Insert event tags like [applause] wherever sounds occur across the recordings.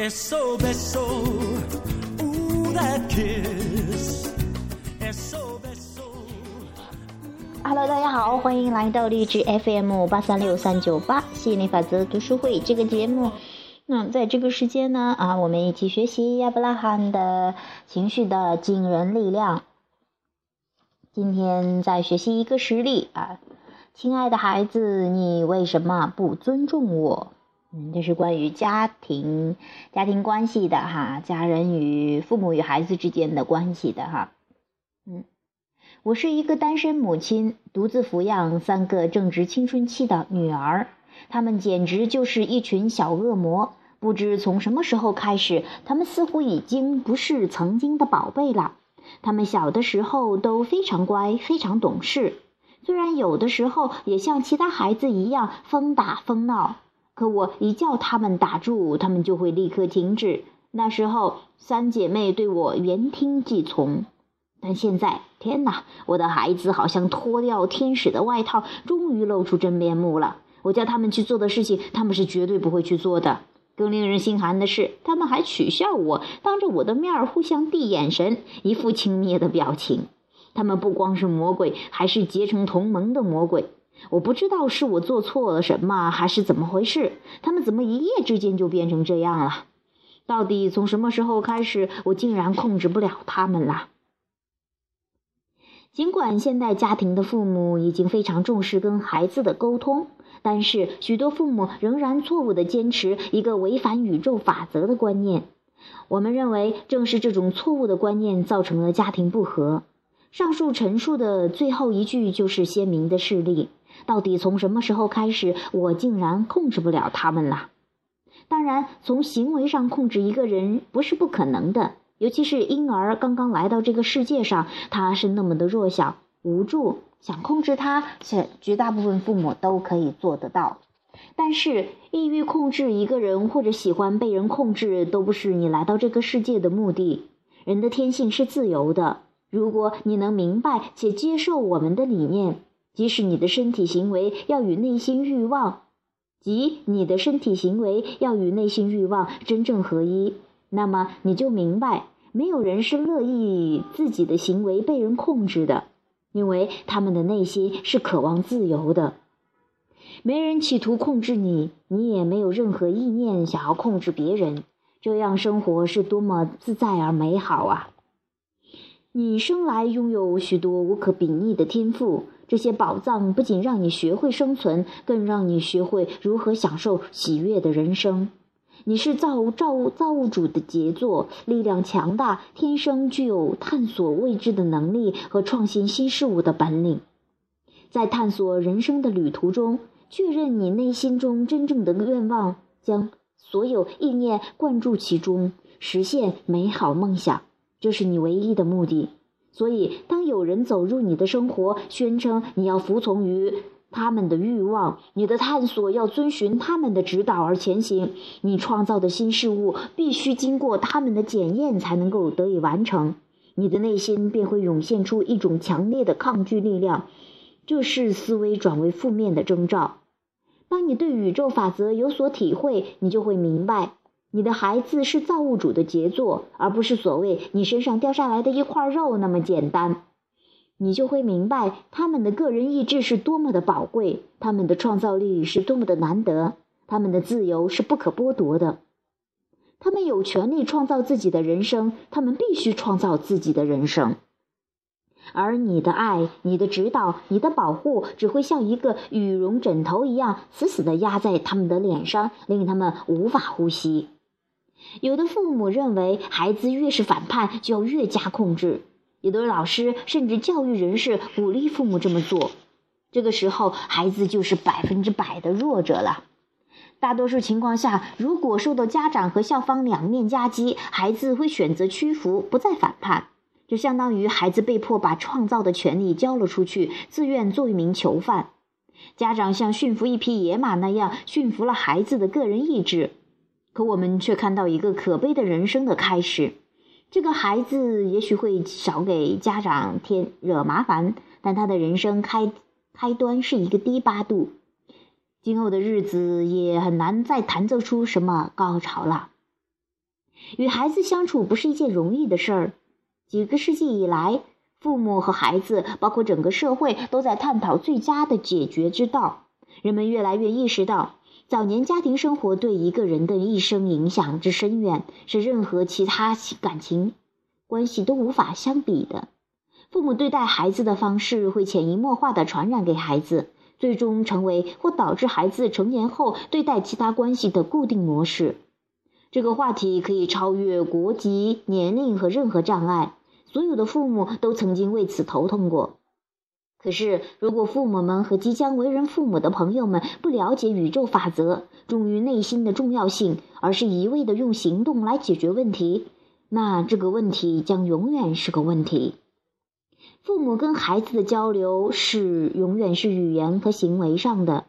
Eso beso, ooh, that kiss. Eso beso. Hello，大家好，欢迎来到励志 FM 八三六三九八吸引力法则读书会这个节目。那在这个时间呢，啊，我们一起学习亚伯拉罕的情绪的惊人力量。今天再学习一个实例啊，亲爱的孩子，你为什么不尊重我？嗯，这是关于家庭、家庭关系的哈，家人与父母与孩子之间的关系的哈。嗯，我是一个单身母亲，独自抚养三个正值青春期的女儿，他们简直就是一群小恶魔。不知从什么时候开始，他们似乎已经不是曾经的宝贝了。他们小的时候都非常乖，非常懂事，虽然有的时候也像其他孩子一样疯打疯闹，可我一叫他们打住，他们就会立刻停止。那时候，三姐妹对我言听计从，但现在，天哪！我的孩子好像脱掉天使的外套，终于露出真面目了。我叫他们去做的事情，他们是绝对不会去做的。更令人心寒的是，他们还取笑我，当着我的面儿互相递眼神，一副轻蔑的表情。他们不光是魔鬼，还是结成同盟的魔鬼。我不知道是我做错了什么，还是怎么回事。他们怎么一夜之间就变成这样了？到底从什么时候开始，我竟然控制不了他们了？尽管现代家庭的父母已经非常重视跟孩子的沟通。但是，许多父母仍然错误地坚持一个违反宇宙法则的观念。我们认为，正是这种错误的观念造成了家庭不和。上述陈述的最后一句就是鲜明的事例。到底从什么时候开始，我竟然控制不了他们了？当然，从行为上控制一个人不是不可能的，尤其是婴儿刚刚来到这个世界上，他是那么的弱小、无助。想控制他，且绝大部分父母都可以做得到。但是，抑郁控制一个人，或者喜欢被人控制，都不是你来到这个世界的目的。人的天性是自由的。如果你能明白且接受我们的理念，即使你的身体行为要与内心欲望，即你的身体行为要与内心欲望真正合一，那么你就明白，没有人是乐意自己的行为被人控制的。因为他们的内心是渴望自由的，没人企图控制你，你也没有任何意念想要控制别人。这样生活是多么自在而美好啊！你生来拥有许多无可比拟的天赋，这些宝藏不仅让你学会生存，更让你学会如何享受喜悦的人生。你是造造物造物主的杰作，力量强大，天生具有探索未知的能力和创新新事物的本领。在探索人生的旅途中，确认你内心中真正的愿望，将所有意念灌注其中，实现美好梦想，这是你唯一的目的。所以，当有人走入你的生活，宣称你要服从于。他们的欲望，你的探索要遵循他们的指导而前行。你创造的新事物必须经过他们的检验才能够得以完成。你的内心便会涌现出一种强烈的抗拒力量，这是思维转为负面的征兆。当你对宇宙法则有所体会，你就会明白，你的孩子是造物主的杰作，而不是所谓你身上掉下来的一块肉那么简单。你就会明白，他们的个人意志是多么的宝贵，他们的创造力是多么的难得，他们的自由是不可剥夺的。他们有权利创造自己的人生，他们必须创造自己的人生。而你的爱、你的指导、你的保护，只会像一个羽绒枕头一样，死死地压在他们的脸上，令他们无法呼吸。有的父母认为，孩子越是反叛，就要越加控制。有的老师甚至教育人士鼓励父母这么做，这个时候孩子就是百分之百的弱者了。大多数情况下，如果受到家长和校方两面夹击，孩子会选择屈服，不再反叛。就相当于孩子被迫把创造的权利交了出去，自愿做一名囚犯。家长像驯服一匹野马那样驯服了孩子的个人意志，可我们却看到一个可悲的人生的开始。这个孩子也许会少给家长添惹麻烦，但他的人生开开端是一个低八度，今后的日子也很难再弹奏出什么高潮了。与孩子相处不是一件容易的事儿。几个世纪以来，父母和孩子，包括整个社会，都在探讨最佳的解决之道。人们越来越意识到，早年家庭生活对一个人的一生影响之深远，是任何其他感情关系都无法相比的。父母对待孩子的方式，会潜移默化地传染给孩子，最终成为或导致孩子成年后对待其他关系的固定模式。这个话题可以超越国籍、年龄和任何障碍。所有的父母都曾经为此头痛过。可是，如果父母们和即将为人父母的朋友们不了解宇宙法则、忠于内心的重要性，而是一味的用行动来解决问题，那这个问题将永远是个问题。父母跟孩子的交流是永远是语言和行为上的，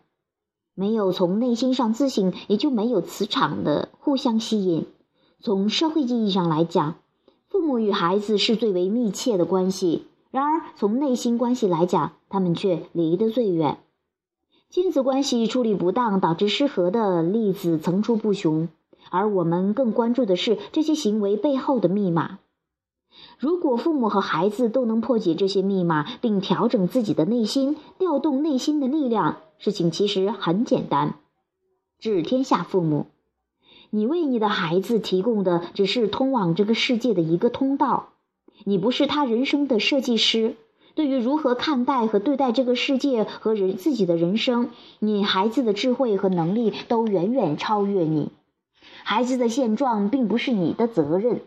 没有从内心上自信，也就没有磁场的互相吸引。从社会意义上来讲。父母与孩子是最为密切的关系，然而从内心关系来讲，他们却离得最远。亲子关系处理不当导致失和的例子层出不穷，而我们更关注的是这些行为背后的密码。如果父母和孩子都能破解这些密码，并调整自己的内心，调动内心的力量，事情其实很简单。治天下父母。你为你的孩子提供的只是通往这个世界的一个通道，你不是他人生的设计师。对于如何看待和对待这个世界和人自己的人生，你孩子的智慧和能力都远远超越你。孩子的现状并不是你的责任。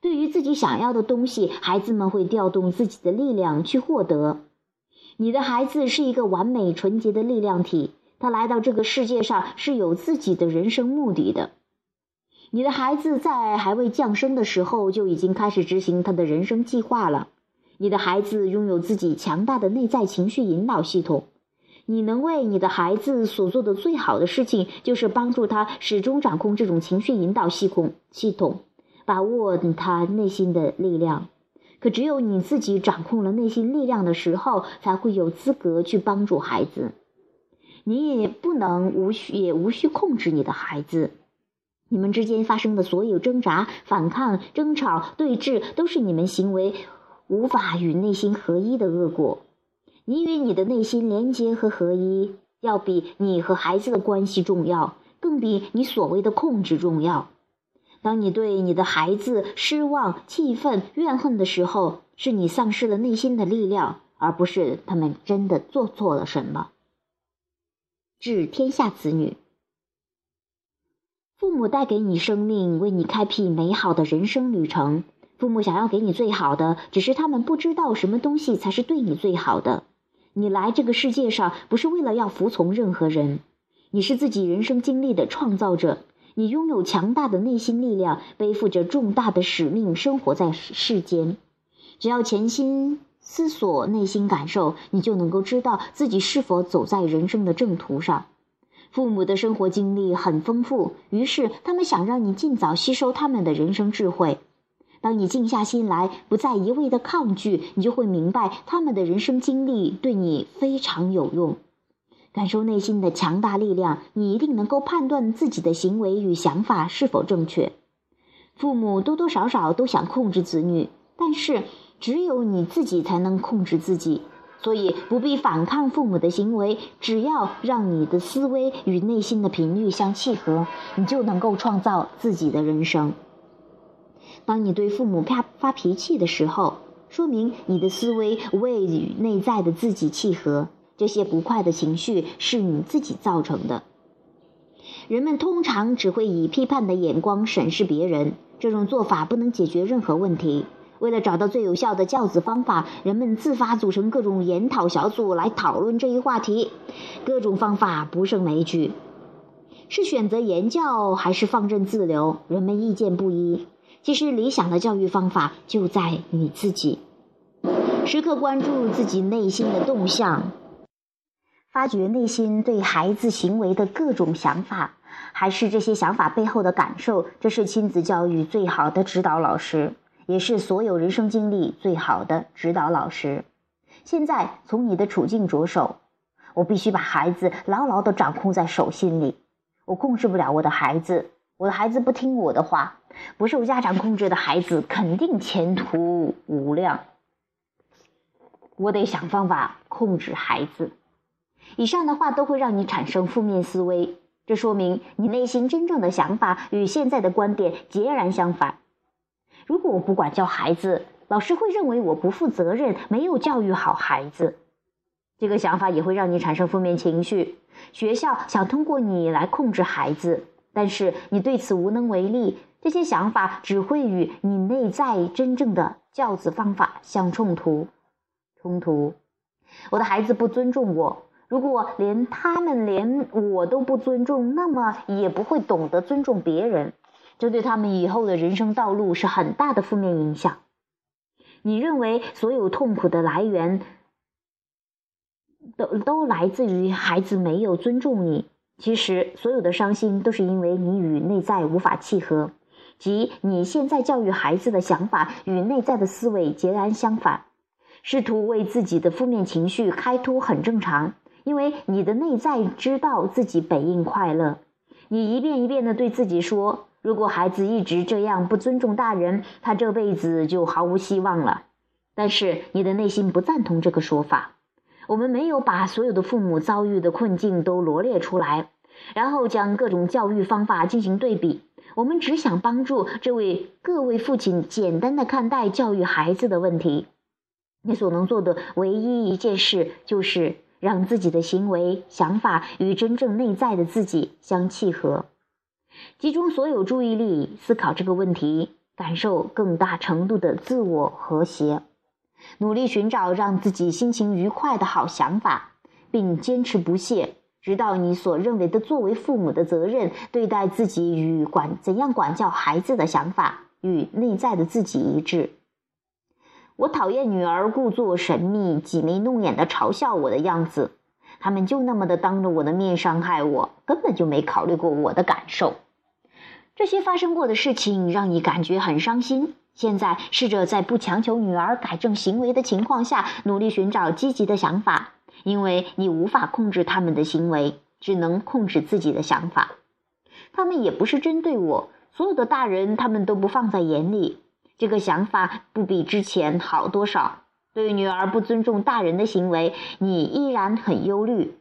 对于自己想要的东西，孩子们会调动自己的力量去获得。你的孩子是一个完美纯洁的力量体，他来到这个世界上是有自己的人生目的的。你的孩子在还未降生的时候就已经开始执行他的人生计划了。你的孩子拥有自己强大的内在情绪引导系统。你能为你的孩子所做的最好的事情，就是帮助他始终掌控这种情绪引导系统系统，把握他内心的力量。可只有你自己掌控了内心力量的时候，才会有资格去帮助孩子。你也不能无需也无需控制你的孩子。你们之间发生的所有挣扎、反抗、争吵、对峙，都是你们行为无法与内心合一的恶果。你与你的内心连接和合一，要比你和孩子的关系重要，更比你所谓的控制重要。当你对你的孩子失望、气愤、怨恨的时候，是你丧失了内心的力量，而不是他们真的做错了什么。致天下子女。父母带给你生命，为你开辟美好的人生旅程。父母想要给你最好的，只是他们不知道什么东西才是对你最好的。你来这个世界上不是为了要服从任何人，你是自己人生经历的创造者。你拥有强大的内心力量，背负着重大的使命，生活在世间。只要潜心思索内心感受，你就能够知道自己是否走在人生的正途上。父母的生活经历很丰富，于是他们想让你尽早吸收他们的人生智慧。当你静下心来，不再一味的抗拒，你就会明白他们的人生经历对你非常有用。感受内心的强大力量，你一定能够判断自己的行为与想法是否正确。父母多多少少都想控制子女，但是只有你自己才能控制自己。所以不必反抗父母的行为，只要让你的思维与内心的频率相契合，你就能够创造自己的人生。当你对父母发发脾气的时候，说明你的思维未与内在的自己契合，这些不快的情绪是你自己造成的。人们通常只会以批判的眼光审视别人，这种做法不能解决任何问题。为了找到最有效的教子方法，人们自发组成各种研讨小组来讨论这一话题。各种方法不胜枚举，是选择言教还是放任自流，人们意见不一。其实，理想的教育方法就在你自己，时刻关注自己内心的动向，发掘内心对孩子行为的各种想法，还是这些想法背后的感受。这是亲子教育最好的指导老师。也是所有人生经历最好的指导老师。现在从你的处境着手，我必须把孩子牢牢地掌控在手心里。我控制不了我的孩子，我的孩子不听我的话，不受家长控制的孩子肯定前途无量。我得想方法控制孩子。以上的话都会让你产生负面思维，这说明你内心真正的想法与现在的观点截然相反。如果我不管教孩子，老师会认为我不负责任，没有教育好孩子。这个想法也会让你产生负面情绪。学校想通过你来控制孩子，但是你对此无能为力。这些想法只会与你内在真正的教子方法相冲突。冲突，我的孩子不尊重我。如果连他们连我都不尊重，那么也不会懂得尊重别人。这对他们以后的人生道路是很大的负面影响。你认为所有痛苦的来源都都来自于孩子没有尊重你？其实，所有的伤心都是因为你与内在无法契合。即你现在教育孩子的想法与内在的思维截然相反，试图为自己的负面情绪开脱很正常，因为你的内在知道自己本应快乐。你一遍一遍的对自己说：“如果孩子一直这样不尊重大人，他这辈子就毫无希望了。”但是你的内心不赞同这个说法。我们没有把所有的父母遭遇的困境都罗列出来，然后将各种教育方法进行对比。我们只想帮助这位各位父亲简单的看待教育孩子的问题。你所能做的唯一一件事，就是让自己的行为、想法与真正内在的自己相契合，集中所有注意力思考这个问题，感受更大程度的自我和谐，努力寻找让自己心情愉快的好想法，并坚持不懈。直到你所认为的作为父母的责任，对待自己与管怎样管教孩子的想法与内在的自己一致。我讨厌女儿故作神秘、挤眉弄眼的嘲笑我的样子，他们就那么的当着我的面伤害我，根本就没考虑过我的感受。这些发生过的事情让你感觉很伤心。现在试着在不强求女儿改正行为的情况下，努力寻找积极的想法。因为你无法控制他们的行为，只能控制自己的想法。他们也不是针对我，所有的大人他们都不放在眼里。这个想法不比之前好多少。对女儿不尊重大人的行为，你依然很忧虑。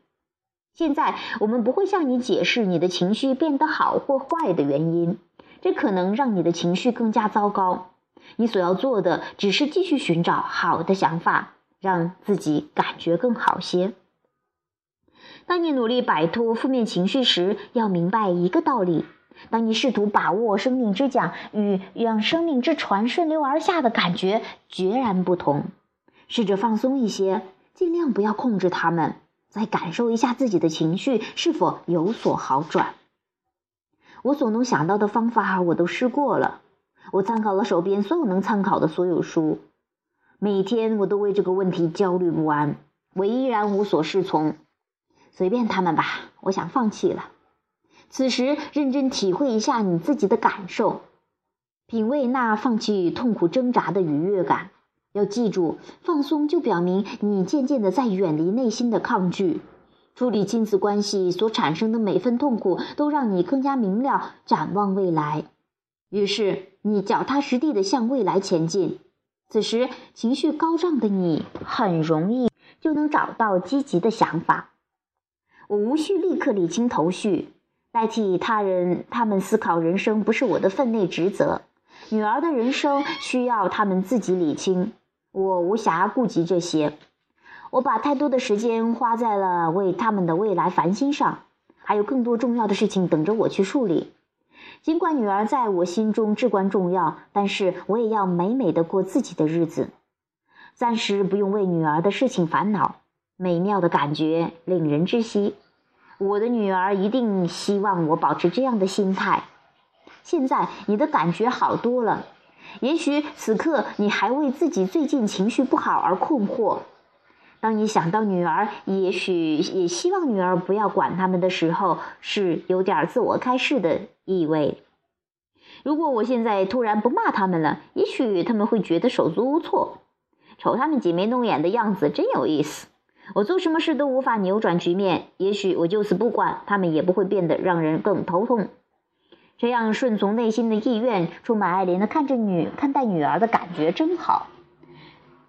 现在我们不会向你解释你的情绪变得好或坏的原因，这可能让你的情绪更加糟糕。你所要做的只是继续寻找好的想法。让自己感觉更好些。当你努力摆脱负面情绪时，要明白一个道理：当你试图把握生命之桨与让生命之船顺流而下的感觉截然不同。试着放松一些，尽量不要控制他们，再感受一下自己的情绪是否有所好转。我所能想到的方法我都试过了，我参考了手边所有能参考的所有书。每天我都为这个问题焦虑不安，我依然无所适从。随便他们吧，我想放弃了。此时认真体会一下你自己的感受，品味那放弃痛苦挣扎的愉悦感。要记住，放松就表明你渐渐的在远离内心的抗拒。处理亲子关系所产生的每份痛苦，都让你更加明了展望未来。于是你脚踏实地的向未来前进。此时情绪高涨的你，很容易就能找到积极的想法。我无需立刻理清头绪，代替他人，他们思考人生不是我的分内职责。女儿的人生需要他们自己理清，我无暇顾及这些。我把太多的时间花在了为他们的未来烦心上，还有更多重要的事情等着我去处理。尽管女儿在我心中至关重要，但是我也要美美的过自己的日子，暂时不用为女儿的事情烦恼。美妙的感觉令人窒息。我的女儿一定希望我保持这样的心态。现在你的感觉好多了，也许此刻你还为自己最近情绪不好而困惑。当你想到女儿，也许也希望女儿不要管他们的时候，是有点自我开示的意味。如果我现在突然不骂他们了，也许他们会觉得手足无措。瞅他们挤眉弄眼的样子，真有意思。我做什么事都无法扭转局面，也许我就此不管他们，也不会变得让人更头痛。这样顺从内心的意愿，充满爱怜的看着女看待女儿的感觉真好。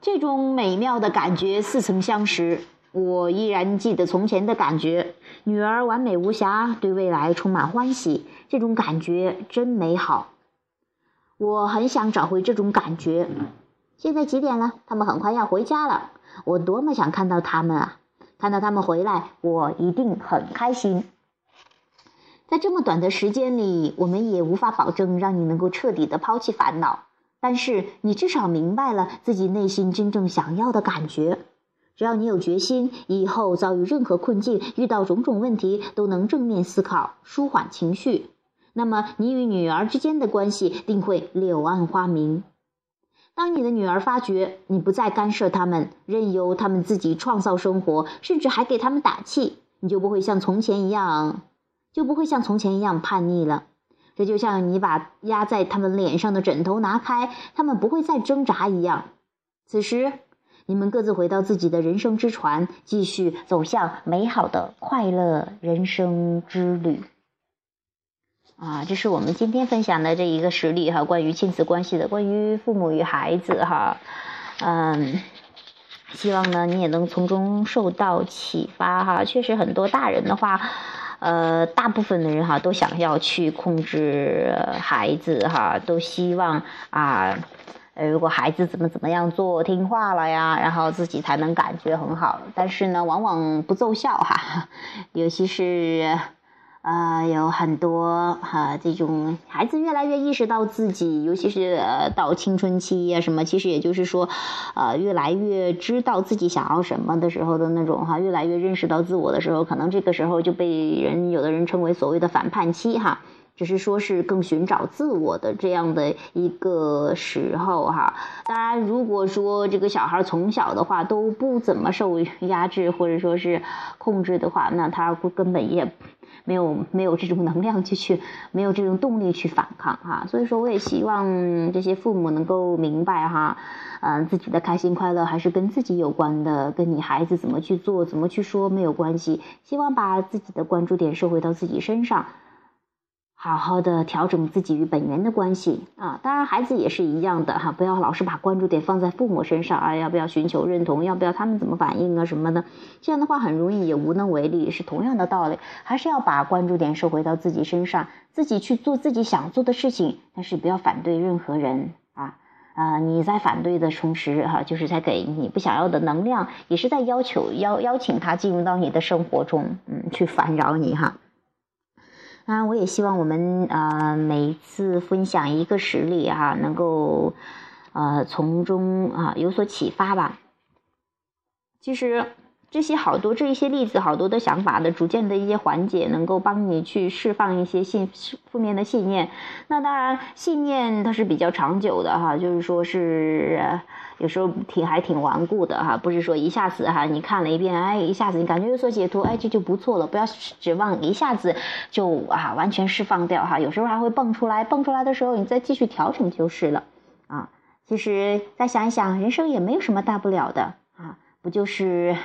这种美妙的感觉似曾相识，我依然记得从前的感觉。女儿完美无瑕，对未来充满欢喜，这种感觉真美好。我很想找回这种感觉。现在几点了？他们很快要回家了。我多么想看到他们啊！看到他们回来，我一定很开心。在这么短的时间里，我们也无法保证让你能够彻底的抛弃烦恼。但是你至少明白了自己内心真正想要的感觉。只要你有决心，以后遭遇任何困境，遇到种种问题，都能正面思考，舒缓情绪。那么你与女儿之间的关系定会柳暗花明。当你的女儿发觉你不再干涉他们，任由他们自己创造生活，甚至还给他们打气，你就不会像从前一样，就不会像从前一样叛逆了。这就像你把压在他们脸上的枕头拿开，他们不会再挣扎一样。此时，你们各自回到自己的人生之船，继续走向美好的快乐人生之旅。啊，这是我们今天分享的这一个实例哈，关于亲子关系的，关于父母与孩子哈。嗯，希望呢你也能从中受到启发哈。确实，很多大人的话。呃，大部分的人哈都想要去控制孩子哈，都希望啊，如果孩子怎么怎么样做听话了呀，然后自己才能感觉很好。但是呢，往往不奏效哈，[laughs] 尤其是。啊，有很多哈，这种孩子越来越意识到自己，尤其是呃到青春期呀什么，其实也就是说，呃，越来越知道自己想要什么的时候的那种哈，越来越认识到自我的时候，可能这个时候就被人有的人称为所谓的反叛期哈，只是说是更寻找自我的这样的一个时候哈。当然，如果说这个小孩从小的话都不怎么受压制或者说是控制的话，那他根本也。没有没有这种能量去去，没有这种动力去反抗哈，所以说我也希望这些父母能够明白哈，嗯，自己的开心快乐还是跟自己有关的，跟你孩子怎么去做怎么去说没有关系，希望把自己的关注点收回到自己身上。好好的调整自己与本源的关系啊，当然孩子也是一样的哈，不要老是把关注点放在父母身上啊，要不要寻求认同，要不要他们怎么反应啊什么的，这样的话很容易也无能为力，是同样的道理，还是要把关注点收回到自己身上，自己去做自己想做的事情，但是不要反对任何人啊啊，你在反对的同时哈，就是在给你不想要的能量，也是在要求邀邀请他进入到你的生活中，嗯，去烦扰你哈。当然，我也希望我们呃每一次分享一个实例哈，能够呃从中啊有所启发吧。其实这些好多这一些例子，好多的想法的逐渐的一些缓解，能够帮你去释放一些信负面的信念。那当然，信念它是比较长久的哈，就是说是。有时候挺还挺顽固的哈，不是说一下子哈，你看了一遍，哎，一下子你感觉有所解脱，哎，这就不错了。不要指望一下子就啊完全释放掉哈，有时候还会蹦出来，蹦出来的时候你再继续调整就是了啊。其实再想一想，人生也没有什么大不了的啊，不就是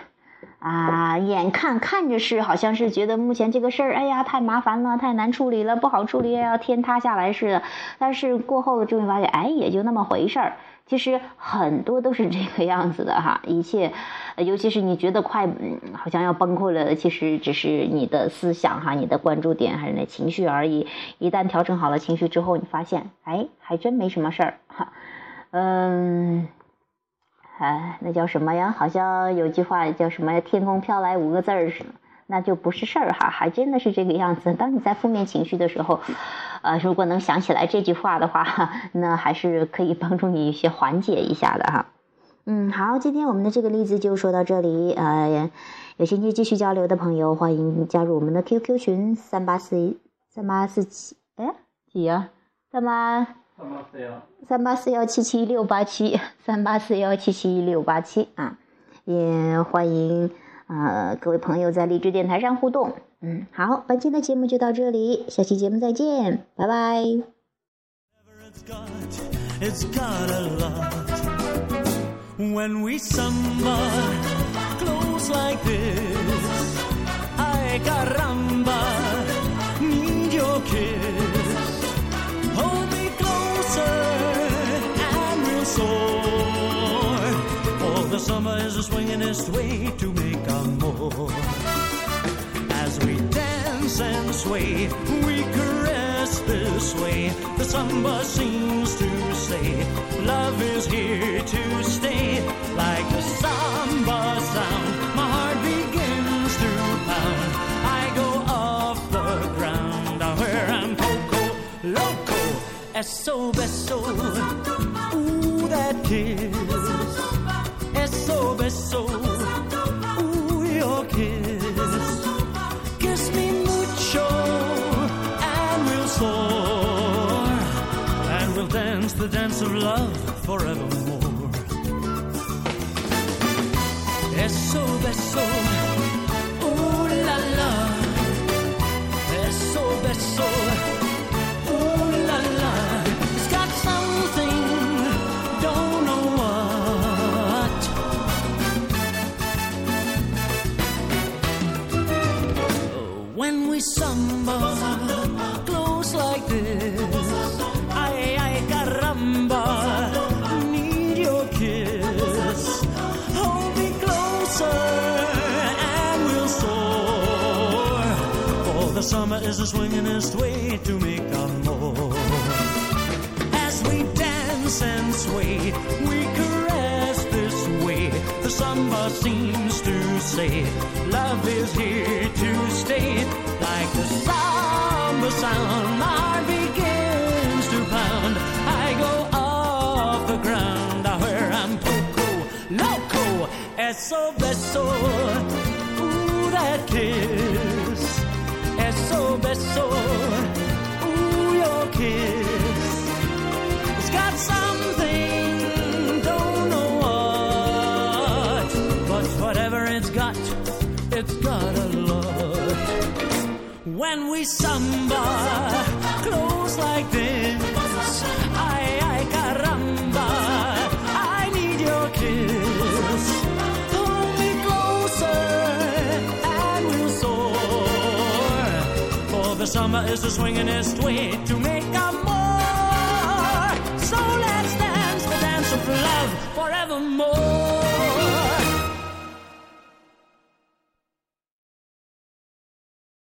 啊，眼看看着是好像是觉得目前这个事儿，哎呀太麻烦了，太难处理了，不好处理，要天塌下来似的。但是过后终于发现，哎，也就那么回事儿。其实很多都是这个样子的哈，一切，尤其是你觉得快，嗯好像要崩溃了，其实只是你的思想哈，你的关注点还是那情绪而已。一旦调整好了情绪之后，你发现，哎，还真没什么事儿哈。嗯，哎，那叫什么呀？好像有句话叫什么“天空飘来五个字儿”是。那就不是事儿哈，还真的是这个样子。当你在负面情绪的时候，呃，如果能想起来这句话的话，那还是可以帮助你一些缓解一下的哈。嗯，好，今天我们的这个例子就说到这里。呃，有兴趣继续交流的朋友，欢迎加入我们的 QQ 群三八四三八四七，哎，几呀？三八三八四幺三八四幺七七六八七 [laughs] 三八四幺七七六八七啊，也欢迎。呃，各位朋友在励志电台上互动，嗯，好，本期的节目就到这里，下期节目再见，拜拜。the the swingingest way to make amor. As we dance and sway, we caress this way. The samba seems to say, Love is here to stay. Like the samba sound, my heart begins to pound. I go off the ground, where I'm poco loco. Eso beso, ooh that kiss. Is the swingingest way to make amor. As we dance and sway, we caress this way. The samba seems to say, Love is here to stay. Like the samba sound, my heart begins to pound. I go off the ground, I where I'm poco loco. Eso beso, ooh that kiss. Eso beso, ooh your kiss. It's got something, don't know what, but whatever it's got, it's got a lot. When we samba close like this, is the swingingest way to make